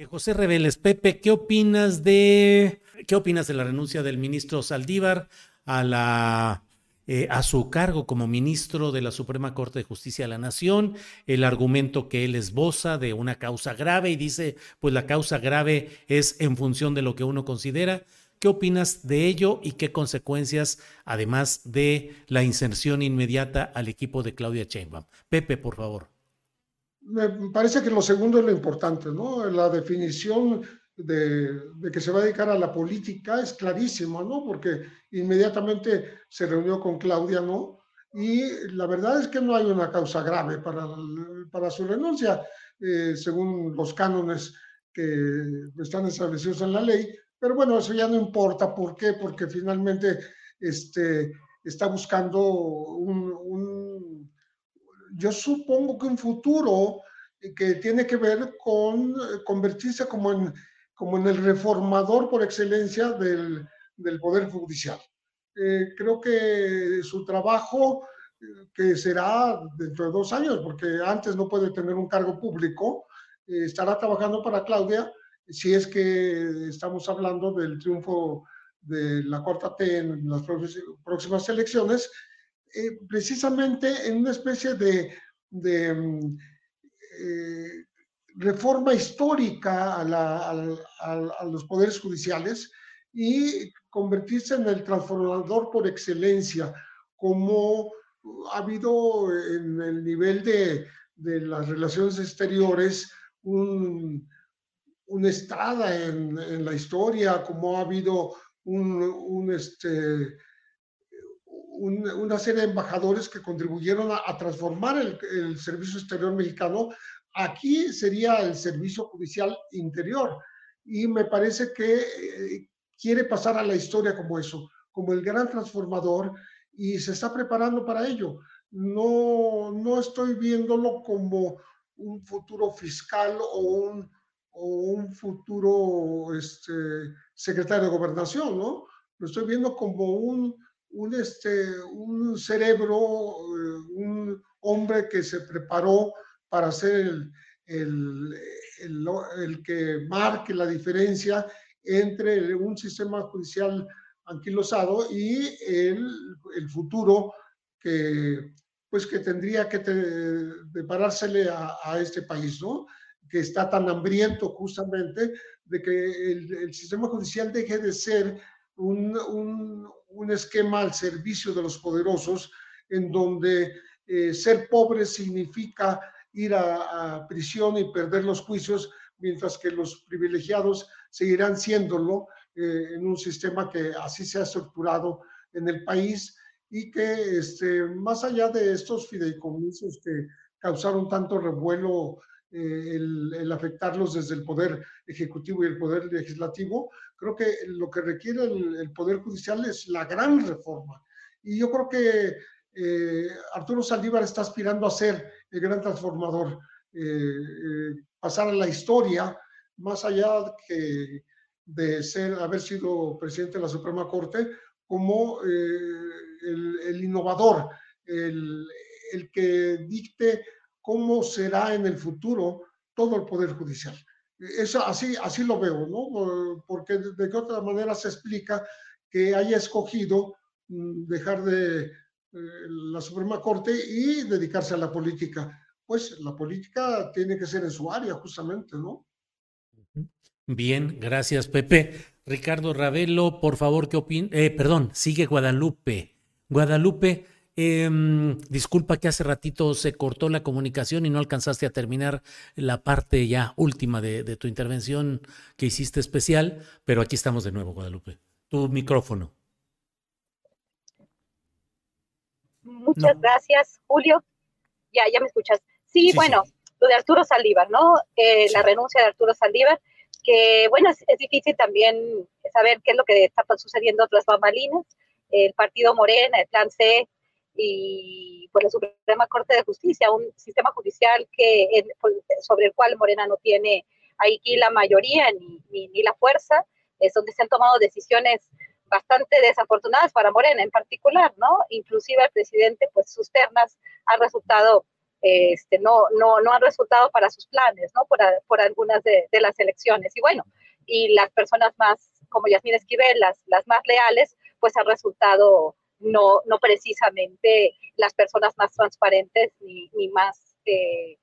Eh, José Reveles, Pepe, ¿qué opinas de qué opinas de la renuncia del ministro Saldívar a la eh, a su cargo como ministro de la Suprema Corte de Justicia de la Nación, el argumento que él esboza de una causa grave y dice, pues la causa grave es en función de lo que uno considera. ¿Qué opinas de ello y qué consecuencias, además de la inserción inmediata al equipo de Claudia Sheinbaum? Pepe, por favor. Me parece que lo segundo es lo importante, ¿no? La definición de, que se va a dedicar a la política es clarísima, ¿no? Porque inmediatamente se reunió con Claudia, ¿no? Y la verdad es que no hay una causa grave para, para su renuncia, eh, según los cánones que están establecidos en la ley. Pero bueno, eso ya no importa. ¿Por qué? Porque finalmente este, está buscando un yo supongo que un futuro que tiene que ver con convertirse como en, como en el reformador por excelencia del, del Poder Judicial. Eh, creo que su trabajo, que será dentro de dos años, porque antes no puede tener un cargo público, eh, estará trabajando para Claudia, si es que estamos hablando del triunfo de la cuarta T en las próximas elecciones, eh, precisamente en una especie de, de eh, reforma histórica a, los poderes judiciales y convertirse en el transformador por excelencia, como ha habido en el nivel de, las relaciones exteriores un, una estrada en, la historia, como ha habido un, un este, un, una serie de embajadores que contribuyeron a, transformar el, el, servicio exterior mexicano. Aquí sería el servicio judicial interior. Y me parece que eh, quiere pasar a la historia como eso, como el gran transformador y se está preparando para ello. No, no estoy viéndolo como un futuro fiscal o un, o un futuro este, secretario de gobernación, ¿no? Lo estoy viendo como un, un, este, un cerebro, un hombre que se preparó para ser el, el, el, el, que marque la diferencia entre un sistema judicial anquilosado y el, el futuro que, pues que tendría que deparársele a, a, este país, ¿no? Que está tan hambriento justamente de que el, sistema judicial deje de ser un, un, esquema al servicio de los poderosos, en donde eh, ser pobre significa ir a, a, prisión y perder los juicios, mientras que los privilegiados seguirán siéndolo eh, en un sistema que así se ha estructurado en el país y que este, más allá de estos fideicomisos que causaron tanto revuelo eh, el, afectarlos desde el Poder Ejecutivo y el Poder Legislativo, creo que lo que requiere el, Poder Judicial es la gran reforma. Y yo creo que eh, Arturo Saldívar está aspirando a ser el gran transformador, eh, pasar a la historia, más allá que de ser, haber sido presidente de la Suprema Corte, como el, innovador, el, el, que dicte cómo será en el futuro todo el Poder Judicial. Eso, así, así lo veo, ¿no? Porque de, qué otra manera se explica que haya escogido mm, dejar de eh, la Suprema Corte y dedicarse a la política. Pues la política tiene que ser en su área, justamente, ¿no? Bien, gracias, Pepe. Ricardo Ravelo, por favor, ¿qué opina? Eh, perdón, sigue Guadalupe. Guadalupe, em, disculpa que hace ratito se cortó la comunicación y no alcanzaste a terminar la parte ya última de, tu intervención que hiciste especial, pero aquí estamos de nuevo, Guadalupe. Tu micrófono. Muchas gracias, Julio. Ya, ya me escuchas. Sí, bueno, lo de Arturo Saldívar, ¿no? Eh, la renuncia de Arturo Saldívar, que bueno, es, es, difícil también saber qué es lo que está sucediendo otras bambalinas el partido Morena, el Plan C y por la Suprema Corte de Justicia, un sistema judicial que sobre el cual Morena no tiene aquí la mayoría ni, ni, la fuerza, es donde se han tomado decisiones bastante desafortunadas para Morena en particular, ¿no? Inclusive el presidente, pues sus ternas han resultado, este, no, no, no han resultado para sus planes, ¿no? Por, por algunas de, de, las elecciones. Y bueno, y las personas más, como Yasmín Esquivel, las, las más leales, pues ha resultado no, no precisamente las personas más transparentes ni, ni más, eh,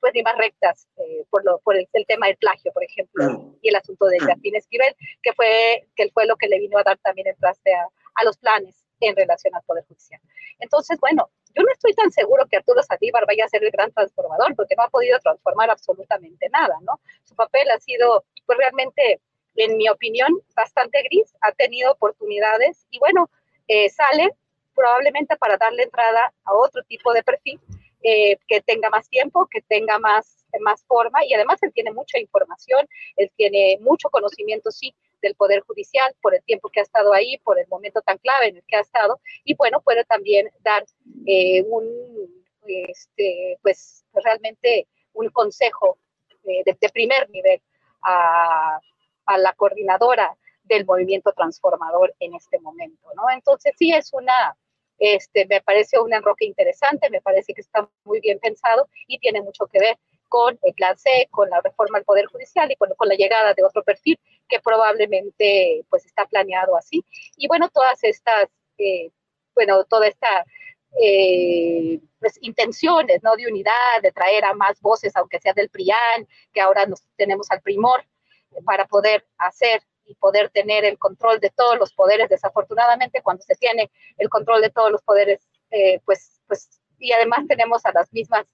pues ni más rectas eh, por, lo, por el, tema del plagio, por ejemplo, y el asunto de Jacquín Esquivel, que fue, que fue lo que le vino a dar también el traste a, a los planes en relación al Poder Judicial. Entonces, bueno, yo no estoy tan seguro que Arturo Saldívar vaya a ser el gran transformador, porque no ha podido transformar absolutamente nada, ¿no? Su papel ha sido, pues realmente, en mi opinión, bastante gris, ha tenido oportunidades y bueno, eh, sale probablemente para darle entrada a otro tipo de perfil eh, que tenga más tiempo, que tenga más, más forma y además él tiene mucha información, él tiene mucho conocimiento, sí, del Poder Judicial por el tiempo que ha estado ahí, por el momento tan clave en el que ha estado y bueno, puede también dar eh, un, este, pues realmente un consejo de, de primer nivel a a la coordinadora del movimiento transformador en este momento, ¿no? Entonces sí es una, este, me parece un enroque interesante, me parece que está muy bien pensado y tiene mucho que ver con el plan C, con la reforma del Poder Judicial y con, con la llegada de otro perfil que probablemente pues está planeado así. Y bueno, todas estas, eh, bueno, toda esta eh, pues, intenciones, ¿no? De unidad, de traer a más voces, aunque sea del PRIAN, que ahora nos tenemos al primor, para poder hacer y poder tener el control de todos los poderes. Desafortunadamente, cuando se tiene el control de todos los poderes, eh, pues, pues, y además tenemos a las mismas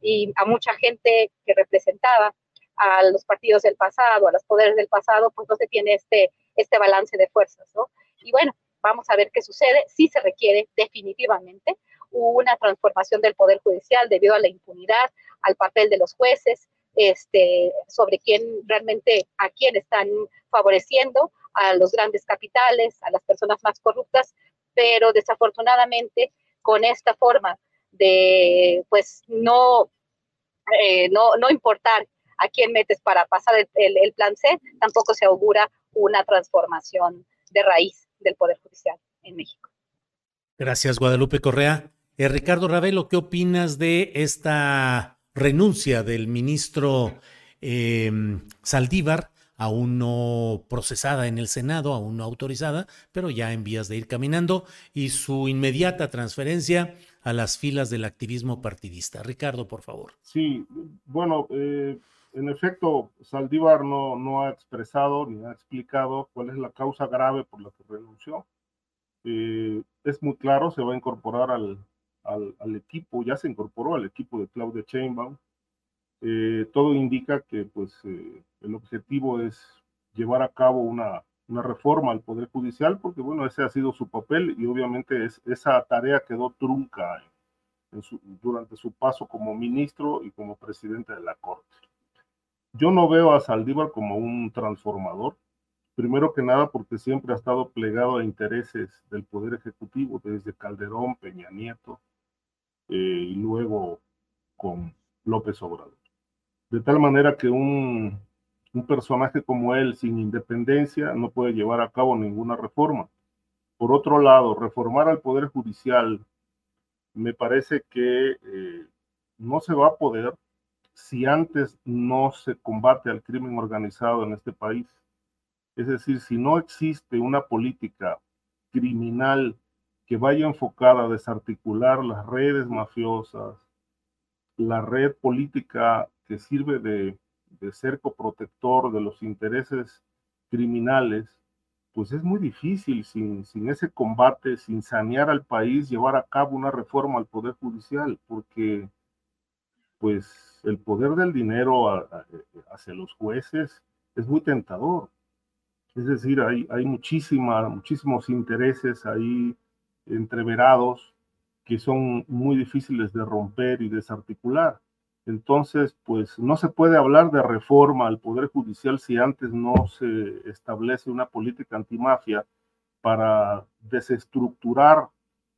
y a mucha gente que representaba a los partidos del pasado, a los poderes del pasado, pues no se tiene este, este balance de fuerzas, ¿no? Y bueno, vamos a ver qué sucede. Sí se requiere definitivamente una transformación del Poder Judicial debido a la impunidad, al papel de los jueces, este, sobre quién realmente, a quién están favoreciendo, a los grandes capitales, a las personas más corruptas, pero desafortunadamente con esta forma de, pues, no, eh, no, no importar a quién metes para pasar el, plan C, tampoco se augura una transformación de raíz del Poder Judicial en México. Gracias, Guadalupe Correa. Eh, Ricardo Ravelo, ¿qué opinas de esta renuncia del ministro em, Saldívar, aún no procesada en el Senado, aún no autorizada, pero ya en vías de ir caminando, y su inmediata transferencia a las filas del activismo partidista. Ricardo, por favor. Sí, bueno, eh, en efecto, Saldívar no, no ha expresado ni ha explicado cuál es la causa grave por la que renunció. Eh, es muy claro, se va a incorporar al, al, equipo, ya se incorporó al equipo de Claudia Chainbaum. Eh, todo indica que pues, eh, el objetivo es llevar a cabo una, una, reforma al Poder Judicial, porque bueno, ese ha sido su papel y obviamente es, esa tarea quedó trunca durante su paso como ministro y como presidente de la Corte. Yo no veo a Saldívar como un transformador, primero que nada porque siempre ha estado plegado a intereses del Poder Ejecutivo, desde Calderón, Peña Nieto, eh, y luego con López Obrador. De tal manera que un, un personaje como él, sin independencia, no puede llevar a cabo ninguna reforma. Por otro lado, reformar al Poder Judicial me parece que eh, no se va a poder si antes no se combate al crimen organizado en este país. Es decir, si no existe una política criminal que vaya enfocada a desarticular las redes mafiosas, la red política que sirve de, cerco protector de los intereses criminales, pues es muy difícil sin, sin, ese combate, sin sanear al país, llevar a cabo una reforma al Poder Judicial, porque pues el poder del dinero hacia los jueces es muy tentador. Es decir, hay, hay muchísima, muchísimos intereses ahí entreverados que son muy difíciles de romper y desarticular. Entonces, pues no se puede hablar de reforma al Poder Judicial si antes no se establece una política antimafia para desestructurar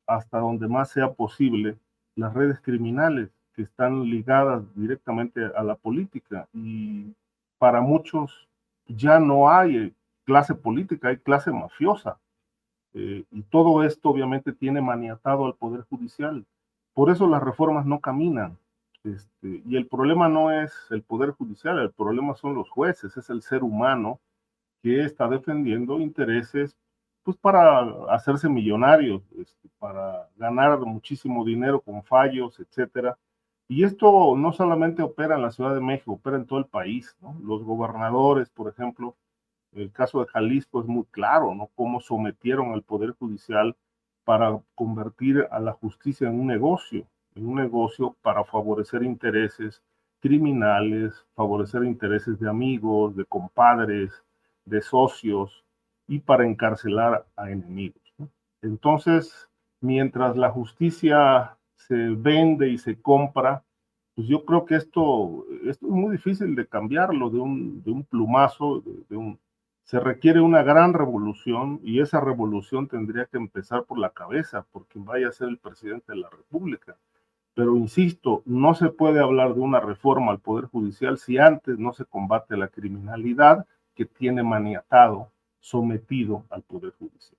hasta donde más sea posible las redes criminales que están ligadas directamente a la política. Y para muchos ya no hay clase política, hay clase mafiosa. Eh, y todo esto obviamente tiene maniatado al Poder Judicial. Por eso las reformas no caminan. Este, y el problema no es el Poder Judicial, el problema son los jueces, es el ser humano que está defendiendo intereses pues para hacerse millonarios, este, para ganar muchísimo dinero con fallos, etcétera. Y esto no solamente opera en la Ciudad de México, opera en todo el país. Los gobernadores, por ejemplo, el caso de Jalisco es muy claro, ¿no? Cómo sometieron al Poder Judicial para convertir a la justicia en un negocio, en un negocio para favorecer intereses criminales, favorecer intereses de amigos, de compadres, de socios y para encarcelar a enemigos. Entonces, mientras la justicia se vende y se compra, pues yo creo que esto, esto es muy difícil de cambiarlo de un, de un plumazo, de, un, se requiere una gran revolución y esa revolución tendría que empezar por la cabeza, por quien vaya a ser el presidente de la República. Pero insisto, no se puede hablar de una reforma al Poder Judicial si antes no se combate la criminalidad que tiene maniatado, sometido al Poder Judicial.